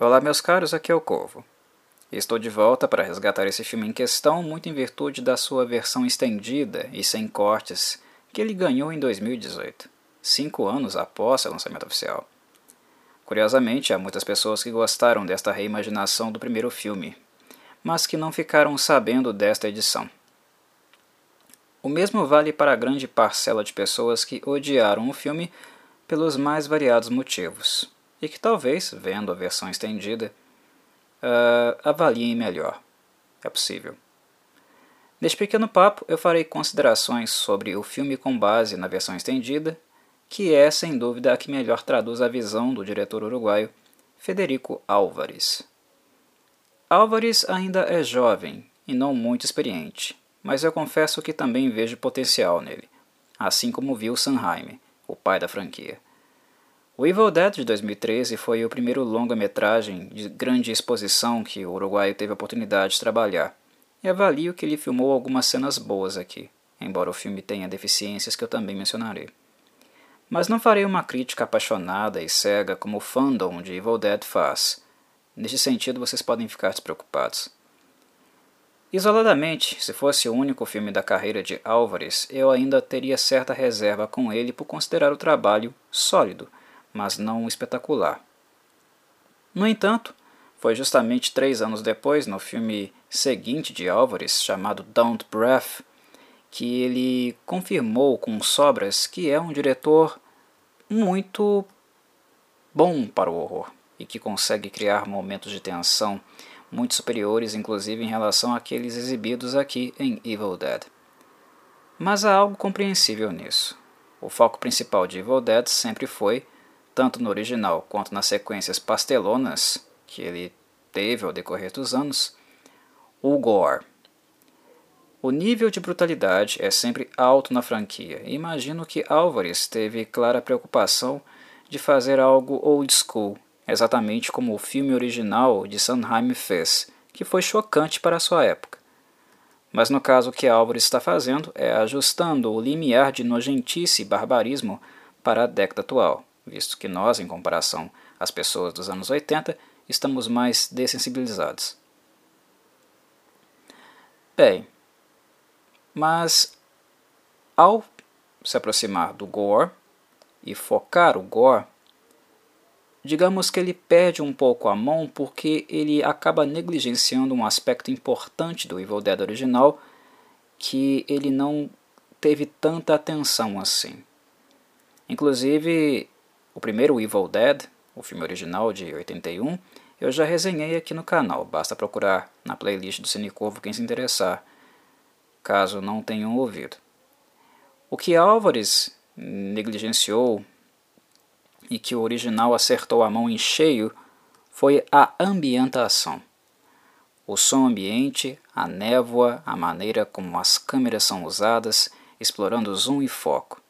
Olá, meus caros, aqui é o Corvo. Estou de volta para resgatar esse filme em questão, muito em virtude da sua versão estendida e sem cortes que ele ganhou em 2018, cinco anos após seu lançamento oficial. Curiosamente, há muitas pessoas que gostaram desta reimaginação do primeiro filme, mas que não ficaram sabendo desta edição. O mesmo vale para a grande parcela de pessoas que odiaram o filme pelos mais variados motivos e que talvez, vendo a versão estendida, uh, avaliem melhor. É possível. Neste pequeno papo, eu farei considerações sobre o filme com base na versão estendida, que é, sem dúvida, a que melhor traduz a visão do diretor uruguaio Federico Álvares. Álvares ainda é jovem e não muito experiente, mas eu confesso que também vejo potencial nele, assim como viu Sanheim, o pai da franquia. O Evil Dead de 2013 foi o primeiro longa-metragem de grande exposição que o uruguaio teve a oportunidade de trabalhar, e avalio que ele filmou algumas cenas boas aqui, embora o filme tenha deficiências que eu também mencionarei. Mas não farei uma crítica apaixonada e cega como o fandom de Evil Dead faz. Neste sentido, vocês podem ficar despreocupados. Isoladamente, se fosse o único filme da carreira de Álvares, eu ainda teria certa reserva com ele por considerar o trabalho sólido mas não espetacular. No entanto, foi justamente três anos depois, no filme seguinte de Álvares, chamado Don't Breath, que ele confirmou com sobras que é um diretor muito bom para o horror e que consegue criar momentos de tensão muito superiores, inclusive em relação àqueles exibidos aqui em Evil Dead. Mas há algo compreensível nisso. O foco principal de Evil Dead sempre foi tanto no original quanto nas sequências pastelonas que ele teve ao decorrer dos anos, o gore. O nível de brutalidade é sempre alto na franquia, imagino que Álvares teve clara preocupação de fazer algo old school, exatamente como o filme original de Sanheim fez, que foi chocante para sua época. Mas no caso o que Álvares está fazendo é ajustando o limiar de nojentice e barbarismo para a década atual visto que nós, em comparação às pessoas dos anos 80, estamos mais dessensibilizados. Bem, mas ao se aproximar do gore e focar o gore, digamos que ele perde um pouco a mão porque ele acaba negligenciando um aspecto importante do Evil Dead original que ele não teve tanta atenção assim. Inclusive, o primeiro Evil Dead, o filme original de 81, eu já resenhei aqui no canal, basta procurar na playlist do Cinecorvo quem se interessar, caso não tenham ouvido. O que Álvares negligenciou e que o original acertou a mão em cheio foi a ambientação. O som ambiente, a névoa, a maneira como as câmeras são usadas, explorando zoom e foco.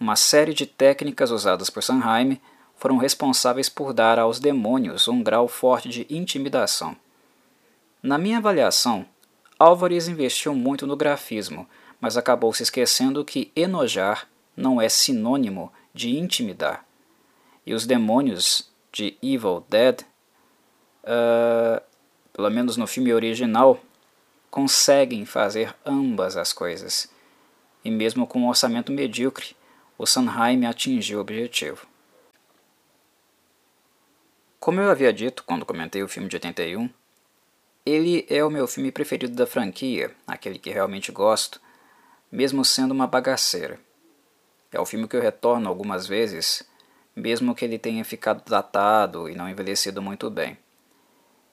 Uma série de técnicas usadas por Sanheim foram responsáveis por dar aos demônios um grau forte de intimidação. Na minha avaliação, Álvares investiu muito no grafismo, mas acabou se esquecendo que enojar não é sinônimo de intimidar. E os demônios de Evil Dead, uh, pelo menos no filme original, conseguem fazer ambas as coisas. E mesmo com um orçamento medíocre, o Sanheim atingiu o objetivo. Como eu havia dito quando comentei o filme de 81, ele é o meu filme preferido da franquia, aquele que realmente gosto, mesmo sendo uma bagaceira. É o filme que eu retorno algumas vezes, mesmo que ele tenha ficado datado e não envelhecido muito bem.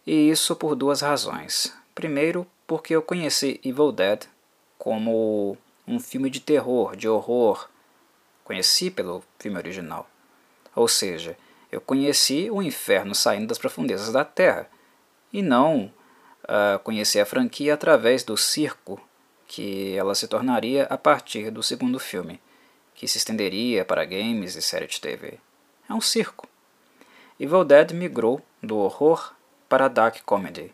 E isso por duas razões. Primeiro, porque eu conheci Evil Dead como um filme de terror, de horror, conheci pelo filme original. Ou seja, eu conheci o inferno saindo das profundezas da terra, e não uh, conheci a franquia através do circo que ela se tornaria a partir do segundo filme, que se estenderia para games e série de TV. É um circo. Evil Dead migrou do horror para a dark comedy.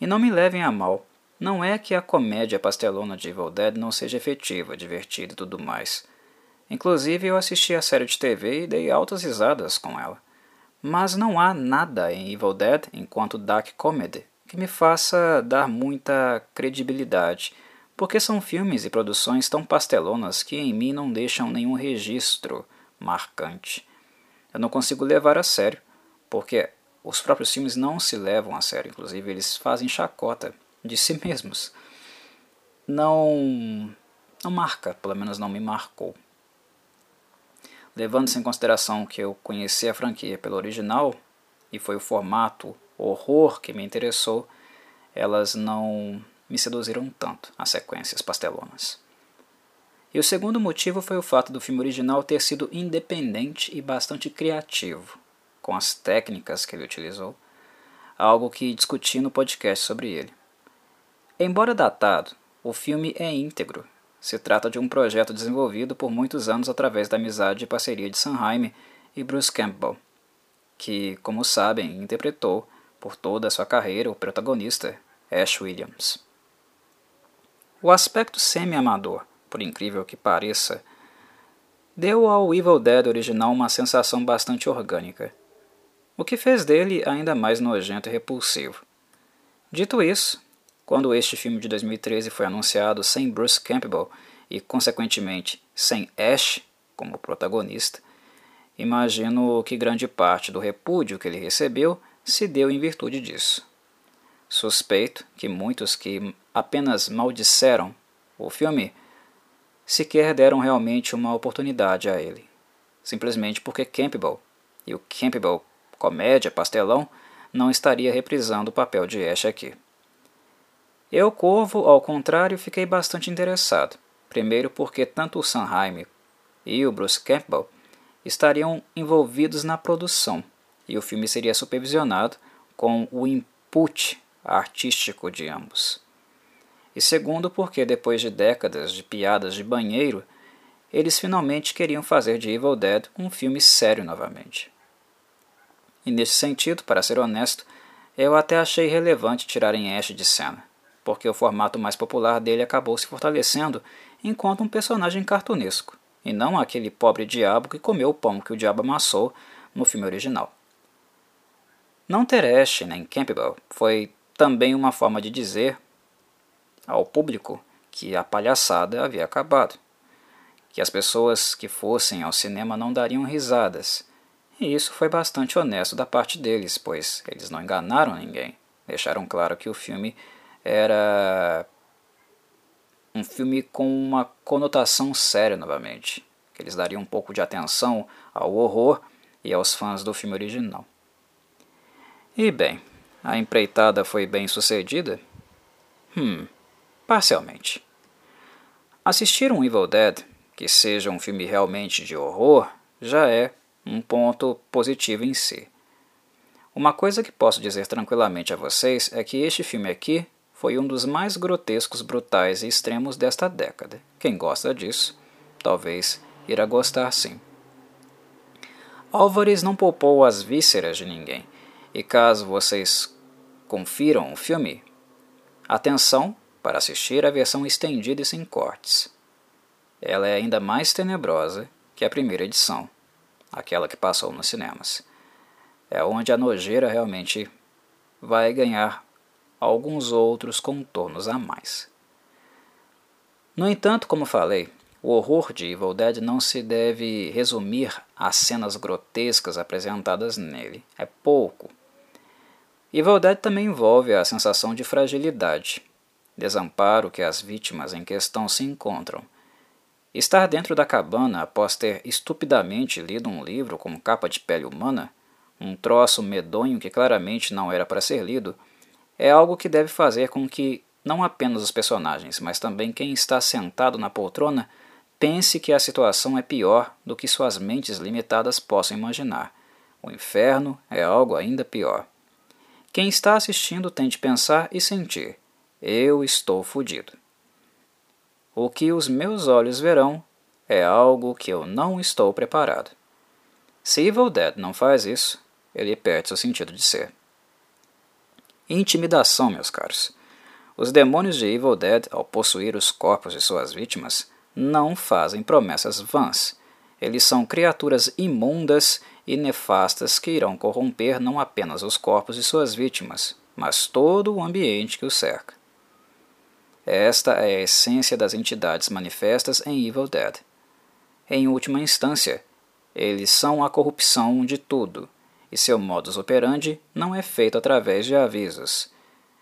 E não me levem a mal, não é que a comédia pastelona de Evil Dead não seja efetiva, divertida e tudo mais. Inclusive, eu assisti a série de TV e dei altas risadas com ela. Mas não há nada em Evil Dead, enquanto dark comedy, que me faça dar muita credibilidade, porque são filmes e produções tão pastelonas que em mim não deixam nenhum registro marcante. Eu não consigo levar a sério, porque os próprios filmes não se levam a sério, inclusive eles fazem chacota de si mesmos. Não não marca, pelo menos não me marcou. Levando-se em consideração que eu conheci a franquia pelo original e foi o formato horror que me interessou, elas não me seduziram tanto, as sequências pastelonas. E o segundo motivo foi o fato do filme original ter sido independente e bastante criativo, com as técnicas que ele utilizou, algo que discuti no podcast sobre ele. Embora datado, o filme é íntegro se trata de um projeto desenvolvido por muitos anos através da amizade e parceria de Sanheim e Bruce Campbell, que, como sabem, interpretou por toda a sua carreira o protagonista, Ash Williams. O aspecto semi-amador, por incrível que pareça, deu ao Evil Dead original uma sensação bastante orgânica, o que fez dele ainda mais nojento e repulsivo. Dito isso, quando este filme de 2013 foi anunciado sem Bruce Campbell e, consequentemente, sem Ash como protagonista, imagino que grande parte do repúdio que ele recebeu se deu em virtude disso. Suspeito que muitos que apenas maldisseram o filme sequer deram realmente uma oportunidade a ele, simplesmente porque Campbell e o Campbell comédia pastelão não estaria reprisando o papel de Ash aqui. Eu, Corvo, ao contrário, fiquei bastante interessado. Primeiro porque tanto o Sanheim e o Bruce Campbell estariam envolvidos na produção, e o filme seria supervisionado com o input artístico de ambos. E segundo porque, depois de décadas de piadas de banheiro, eles finalmente queriam fazer de Evil Dead um filme sério novamente. E nesse sentido, para ser honesto, eu até achei relevante tirarem Ash de cena porque o formato mais popular dele acabou se fortalecendo enquanto um personagem cartunesco, e não aquele pobre diabo que comeu o pão que o diabo amassou no filme original. Não ter Ash nem Campbell foi também uma forma de dizer ao público que a palhaçada havia acabado, que as pessoas que fossem ao cinema não dariam risadas, e isso foi bastante honesto da parte deles, pois eles não enganaram ninguém, deixaram claro que o filme era um filme com uma conotação séria novamente, que eles dariam um pouco de atenção ao horror e aos fãs do filme original. E bem, a empreitada foi bem sucedida? Hum, parcialmente. Assistir um Evil Dead, que seja um filme realmente de horror, já é um ponto positivo em si. Uma coisa que posso dizer tranquilamente a vocês é que este filme aqui foi um dos mais grotescos, brutais e extremos desta década. Quem gosta disso, talvez irá gostar sim. Álvares não poupou as vísceras de ninguém, e caso vocês confiram o filme, atenção para assistir a versão estendida e sem cortes. Ela é ainda mais tenebrosa que a primeira edição, aquela que passou nos cinemas. É onde a nojeira realmente vai ganhar alguns outros contornos a mais. No entanto, como falei, o horror de Evil Dead não se deve resumir às cenas grotescas apresentadas nele. É pouco. Evil Dead também envolve a sensação de fragilidade, desamparo que as vítimas em questão se encontram. Estar dentro da cabana após ter estupidamente lido um livro com capa de pele humana, um troço medonho que claramente não era para ser lido, é algo que deve fazer com que não apenas os personagens, mas também quem está sentado na poltrona pense que a situação é pior do que suas mentes limitadas possam imaginar. O inferno é algo ainda pior. Quem está assistindo tem de pensar e sentir: eu estou fodido. O que os meus olhos verão é algo que eu não estou preparado. Se Evil Dead não faz isso, ele perde seu sentido de ser. Intimidação, meus caros. Os demônios de Evil Dead, ao possuir os corpos de suas vítimas, não fazem promessas vãs. Eles são criaturas imundas e nefastas que irão corromper não apenas os corpos de suas vítimas, mas todo o ambiente que os cerca. Esta é a essência das entidades manifestas em Evil Dead. Em última instância, eles são a corrupção de tudo, e seu modus operandi não é feito através de avisos.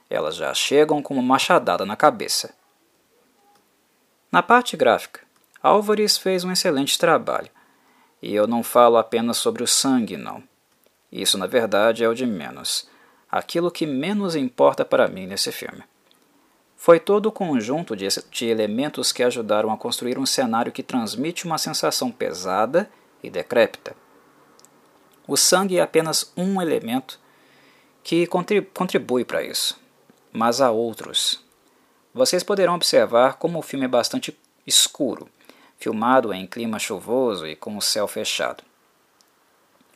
Elas já chegam com uma machadada na cabeça. Na parte gráfica, Álvares fez um excelente trabalho. E eu não falo apenas sobre o sangue, não. Isso, na verdade, é o de menos. Aquilo que menos importa para mim nesse filme. Foi todo o conjunto de, de elementos que ajudaram a construir um cenário que transmite uma sensação pesada e decrépita. O sangue é apenas um elemento que contribui para isso, mas há outros. Vocês poderão observar como o filme é bastante escuro, filmado em clima chuvoso e com o céu fechado.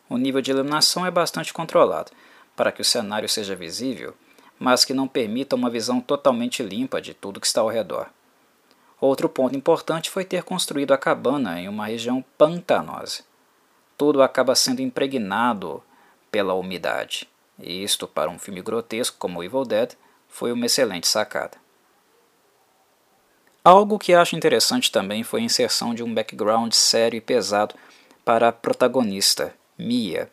O nível de iluminação é bastante controlado para que o cenário seja visível mas que não permita uma visão totalmente limpa de tudo que está ao redor. Outro ponto importante foi ter construído a cabana em uma região pantanosa. Tudo acaba sendo impregnado pela umidade, e isto, para um filme grotesco como Evil Dead, foi uma excelente sacada. Algo que acho interessante também foi a inserção de um background sério e pesado para a protagonista, Mia,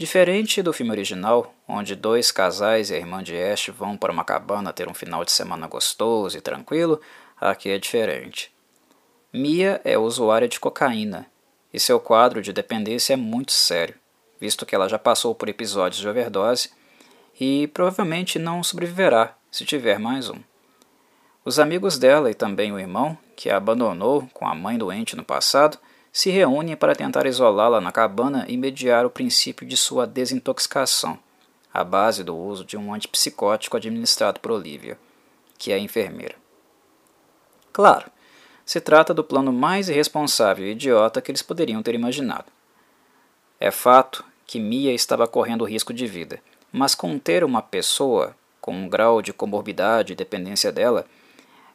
Diferente do filme original, onde dois casais e a irmã de Ash vão para uma cabana ter um final de semana gostoso e tranquilo, aqui é diferente. Mia é usuária de cocaína e seu quadro de dependência é muito sério, visto que ela já passou por episódios de overdose e provavelmente não sobreviverá se tiver mais um. Os amigos dela e também o irmão, que a abandonou com a mãe doente no passado, se reúnem para tentar isolá-la na cabana e mediar o princípio de sua desintoxicação, à base do uso de um antipsicótico administrado por Olivia, que é enfermeira. Claro, se trata do plano mais irresponsável e idiota que eles poderiam ter imaginado. É fato que Mia estava correndo risco de vida, mas conter uma pessoa com um grau de comorbidade e dependência dela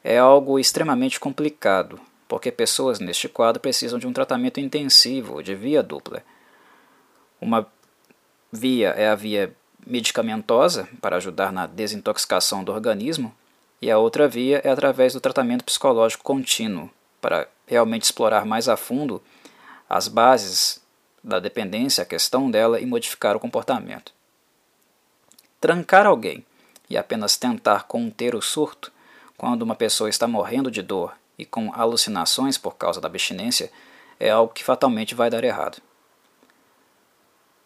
é algo extremamente complicado porque pessoas neste quadro precisam de um tratamento intensivo de via dupla. Uma via é a via medicamentosa, para ajudar na desintoxicação do organismo, e a outra via é através do tratamento psicológico contínuo, para realmente explorar mais a fundo as bases da dependência, a questão dela e modificar o comportamento. Trancar alguém e apenas tentar conter o surto quando uma pessoa está morrendo de dor e com alucinações por causa da abstinência é algo que fatalmente vai dar errado.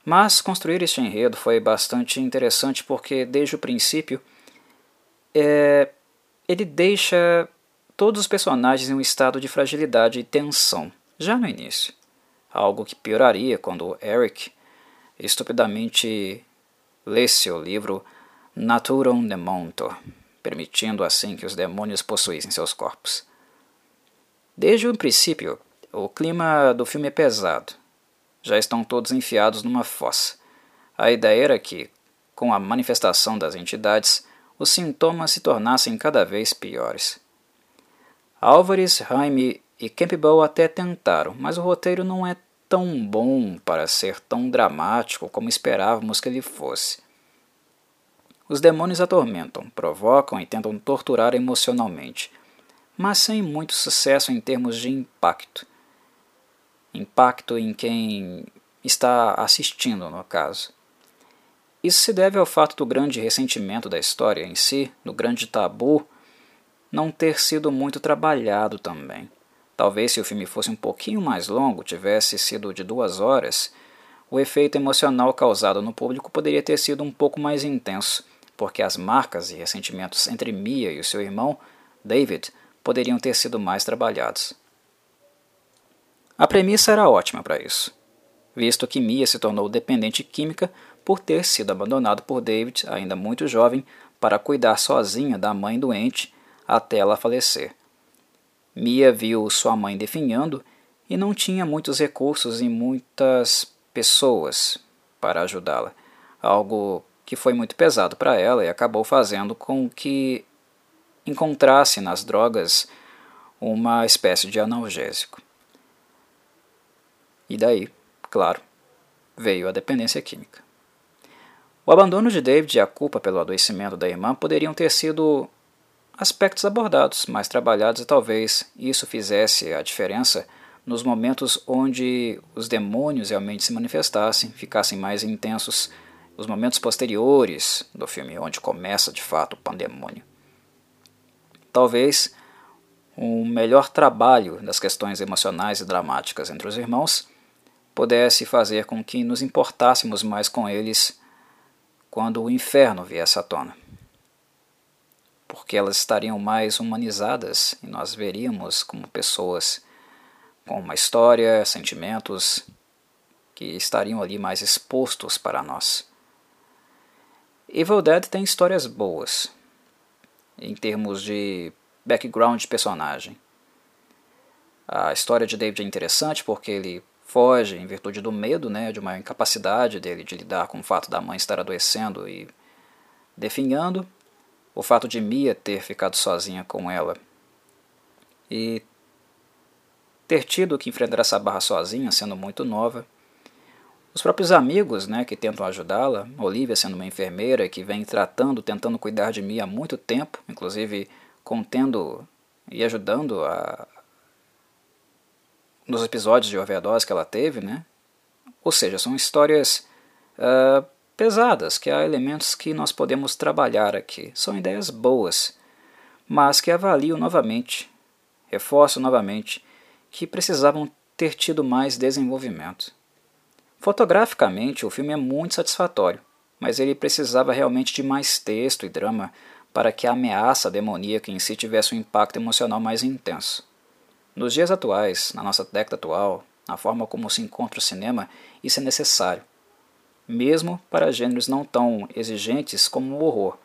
Mas construir este enredo foi bastante interessante porque, desde o princípio, é, ele deixa todos os personagens em um estado de fragilidade e tensão, já no início. Algo que pioraria quando Eric estupidamente lesse o livro Naturum Demontor, permitindo assim que os demônios possuíssem seus corpos. Desde o princípio, o clima do filme é pesado. Já estão todos enfiados numa fossa. A ideia era que, com a manifestação das entidades, os sintomas se tornassem cada vez piores. Álvares, Jaime e Campbell até tentaram, mas o roteiro não é tão bom para ser tão dramático como esperávamos que ele fosse. Os demônios atormentam, provocam e tentam torturar emocionalmente, mas sem muito sucesso em termos de impacto. Impacto em quem está assistindo, no caso. Isso se deve ao fato do grande ressentimento da história em si, do grande tabu, não ter sido muito trabalhado também. Talvez se o filme fosse um pouquinho mais longo, tivesse sido de duas horas, o efeito emocional causado no público poderia ter sido um pouco mais intenso, porque as marcas e ressentimentos entre Mia e o seu irmão, David, poderiam ter sido mais trabalhados. A premissa era ótima para isso, visto que Mia se tornou dependente química por ter sido abandonado por David, ainda muito jovem, para cuidar sozinha da mãe doente até ela falecer. Mia viu sua mãe definhando e não tinha muitos recursos e muitas pessoas para ajudá-la, algo que foi muito pesado para ela e acabou fazendo com que encontrasse nas drogas uma espécie de analgésico. E daí, claro, veio a dependência química. O abandono de David e a culpa pelo adoecimento da irmã poderiam ter sido aspectos abordados, mais trabalhados e talvez isso fizesse a diferença nos momentos onde os demônios realmente se manifestassem, ficassem mais intensos, os momentos posteriores do filme, onde começa de fato o pandemônio. Talvez um melhor trabalho das questões emocionais e dramáticas entre os irmãos pudesse fazer com que nos importássemos mais com eles quando o inferno viesse à tona. Porque elas estariam mais humanizadas e nós veríamos como pessoas com uma história, sentimentos que estariam ali mais expostos para nós. Evil Dead tem histórias boas em termos de background de personagem. A história de David é interessante porque ele foge em virtude do medo, né, de uma incapacidade dele de lidar com o fato da mãe estar adoecendo e definhando, o fato de Mia ter ficado sozinha com ela e ter tido que enfrentar essa barra sozinha, sendo muito nova. Os próprios amigos né, que tentam ajudá-la, Olivia sendo uma enfermeira que vem tratando, tentando cuidar de mim há muito tempo, inclusive contendo e ajudando a, nos episódios de overdose que ela teve, né? Ou seja, são histórias uh, pesadas, que há elementos que nós podemos trabalhar aqui. São ideias boas, mas que avalio novamente, reforço novamente, que precisavam ter tido mais desenvolvimento. Fotograficamente, o filme é muito satisfatório, mas ele precisava realmente de mais texto e drama para que a ameaça demoníaca em si tivesse um impacto emocional mais intenso. Nos dias atuais, na nossa década atual, na forma como se encontra o cinema, isso é necessário. Mesmo para gêneros não tão exigentes como o horror.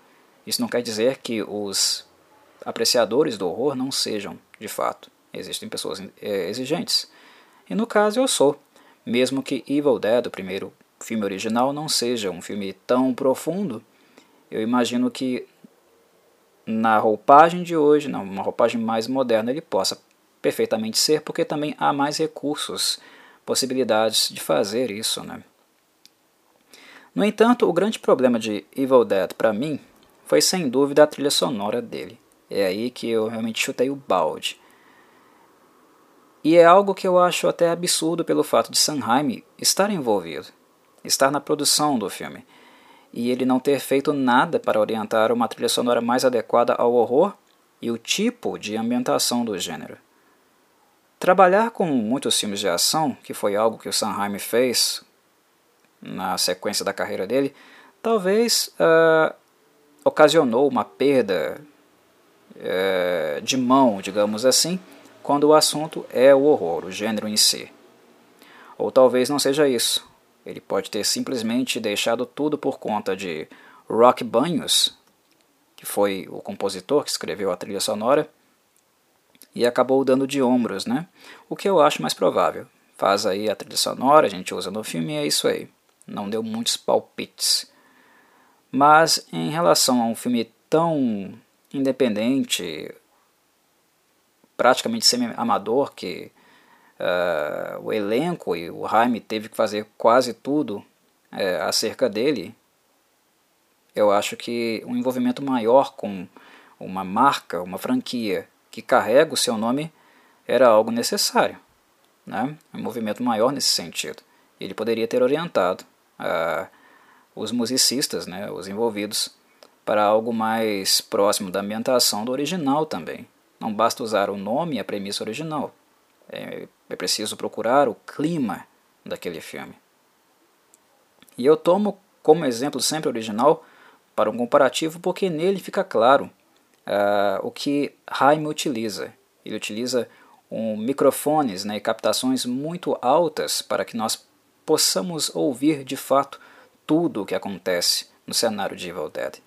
Isso não quer dizer que os apreciadores do horror não sejam, de fato. Existem pessoas é, exigentes. E no caso eu sou. Mesmo que Evil Dead, o primeiro filme original, não seja um filme tão profundo, eu imagino que na roupagem de hoje, numa roupagem mais moderna, ele possa perfeitamente ser, porque também há mais recursos, possibilidades de fazer isso. Né? No entanto, o grande problema de Evil Dead para mim foi sem dúvida a trilha sonora dele. É aí que eu realmente chutei o balde. E é algo que eu acho até absurdo pelo fato de Sanheim estar envolvido, estar na produção do filme, e ele não ter feito nada para orientar uma trilha sonora mais adequada ao horror e o tipo de ambientação do gênero. Trabalhar com muitos filmes de ação, que foi algo que o Sanheim fez na sequência da carreira dele, talvez uh, ocasionou uma perda uh, de mão, digamos assim, quando o assunto é o horror, o gênero em si. Ou talvez não seja isso. Ele pode ter simplesmente deixado tudo por conta de Rock Banhos, que foi o compositor que escreveu a trilha sonora, e acabou dando de ombros, né? O que eu acho mais provável. Faz aí a trilha sonora, a gente usa no filme e é isso aí. Não deu muitos palpites. Mas em relação a um filme tão independente, praticamente semi-amador, que uh, o elenco e o Jaime teve que fazer quase tudo uh, acerca dele, eu acho que um envolvimento maior com uma marca, uma franquia que carrega o seu nome era algo necessário. Né? Um movimento maior nesse sentido. Ele poderia ter orientado uh, os musicistas, né, os envolvidos, para algo mais próximo da ambientação do original também. Não basta usar o nome e a premissa original. É, é preciso procurar o clima daquele filme. E eu tomo como exemplo sempre original para um comparativo porque nele fica claro uh, o que Jaime utiliza. Ele utiliza um, microfones né, e captações muito altas para que nós possamos ouvir de fato tudo o que acontece no cenário de Evil Dead.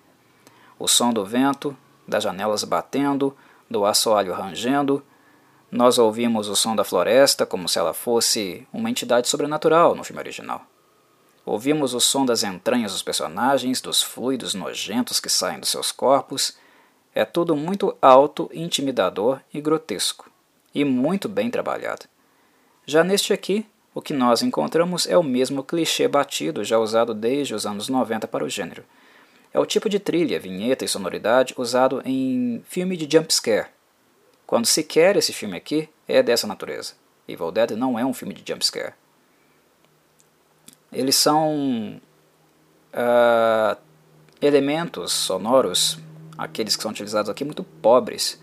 O som do vento, das janelas batendo, do assoalho rangendo. Nós ouvimos o som da floresta como se ela fosse uma entidade sobrenatural no filme original. Ouvimos o som das entranhas dos personagens, dos fluidos nojentos que saem dos seus corpos. É tudo muito alto, intimidador e grotesco, e muito bem trabalhado. Já neste aqui, o que nós encontramos é o mesmo clichê batido já usado desde os anos 90 para o gênero. É o tipo de trilha, vinheta e sonoridade usado em filme de jump scare. Quando se quer esse filme aqui, é dessa natureza. Evil Dead não é um filme de jump scare. Eles são uh, elementos sonoros, aqueles que são utilizados aqui, muito pobres.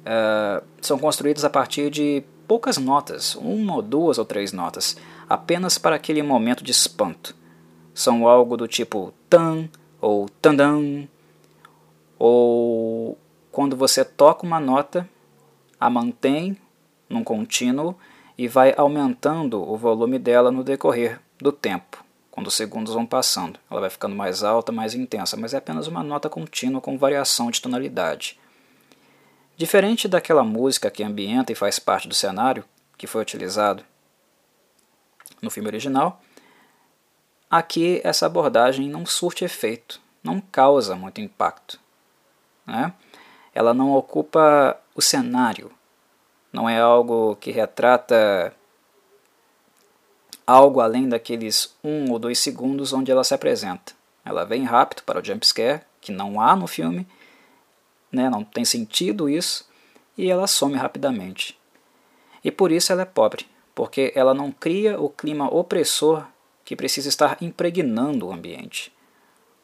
Uh, são construídos a partir de poucas notas, uma ou duas ou três notas, apenas para aquele momento de espanto. São algo do tipo tan ou tandam, ou quando você toca uma nota, a mantém num contínuo e vai aumentando o volume dela no decorrer do tempo, quando os segundos vão passando. Ela vai ficando mais alta, mais intensa, mas é apenas uma nota contínua com variação de tonalidade. Diferente daquela música que ambienta e faz parte do cenário que foi utilizado no filme original, aqui essa abordagem não surte efeito, não causa muito impacto. Né? Ela não ocupa o cenário, não é algo que retrata algo além daqueles um ou dois segundos onde ela se apresenta. Ela vem rápido para o jumpscare, que não há no filme, né, não tem sentido isso, e ela some rapidamente. E por isso ela é pobre, porque ela não cria o clima opressor que precisa estar impregnando o ambiente.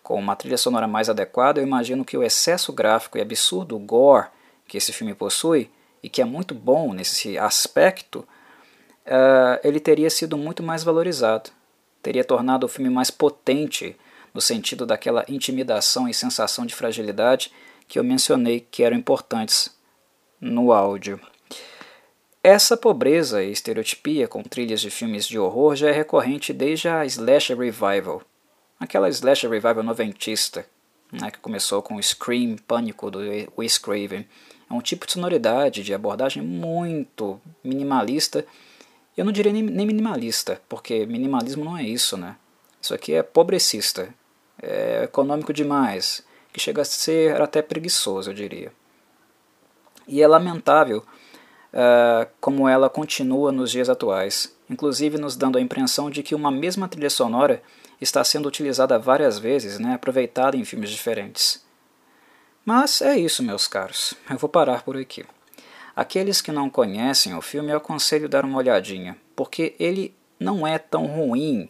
Com uma trilha sonora mais adequada, eu imagino que o excesso gráfico e absurdo gore que esse filme possui, e que é muito bom nesse aspecto, uh, ele teria sido muito mais valorizado. Teria tornado o filme mais potente no sentido daquela intimidação e sensação de fragilidade que eu mencionei que eram importantes no áudio. Essa pobreza e estereotipia com trilhas de filmes de horror já é recorrente desde a Slasher Revival, aquela Slasher Revival noventista, né, que começou com o Scream, Pânico do Wes Craven. É um tipo de sonoridade, de abordagem muito minimalista. Eu não diria nem, nem minimalista, porque minimalismo não é isso, né? Isso aqui é pobrecista, é econômico demais, que chega a ser até preguiçoso, eu diria. E é lamentável uh, como ela continua nos dias atuais, inclusive nos dando a impressão de que uma mesma trilha sonora está sendo utilizada várias vezes, né, aproveitada em filmes diferentes. Mas é isso, meus caros. Eu vou parar por aqui. Aqueles que não conhecem o filme, eu aconselho dar uma olhadinha, porque ele não é tão ruim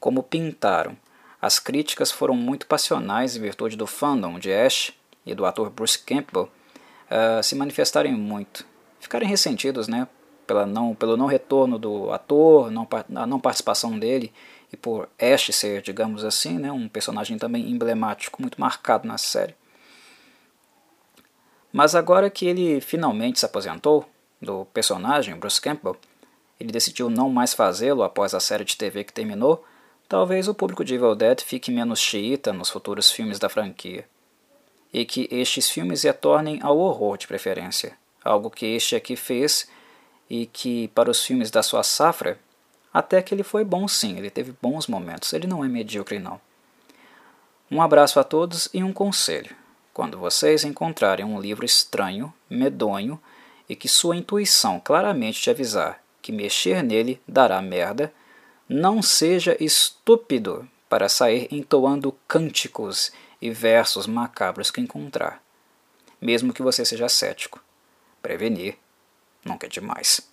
como pintaram. As críticas foram muito passionais em virtude do fandom de Ash e do ator Bruce Campbell uh, se manifestarem muito, ficarem ressentidos né, pela não, pelo não retorno do ator, não, a não participação dele e por Ash ser, digamos assim, né, um personagem também emblemático, muito marcado na série. Mas agora que ele finalmente se aposentou do personagem, Bruce Campbell, ele decidiu não mais fazê-lo após a série de TV que terminou Talvez o público de Evil Dead fique menos xiita nos futuros filmes da franquia, e que estes filmes retornem ao horror de preferência, algo que este aqui fez e que para os filmes da sua safra até que ele foi bom sim, ele teve bons momentos, ele não é medíocre não. Um abraço a todos e um conselho. Quando vocês encontrarem um livro estranho, medonho e que sua intuição claramente te avisar que mexer nele dará merda, não seja estúpido para sair entoando cânticos e versos macabros que encontrar, mesmo que você seja cético. Prevenir nunca é demais.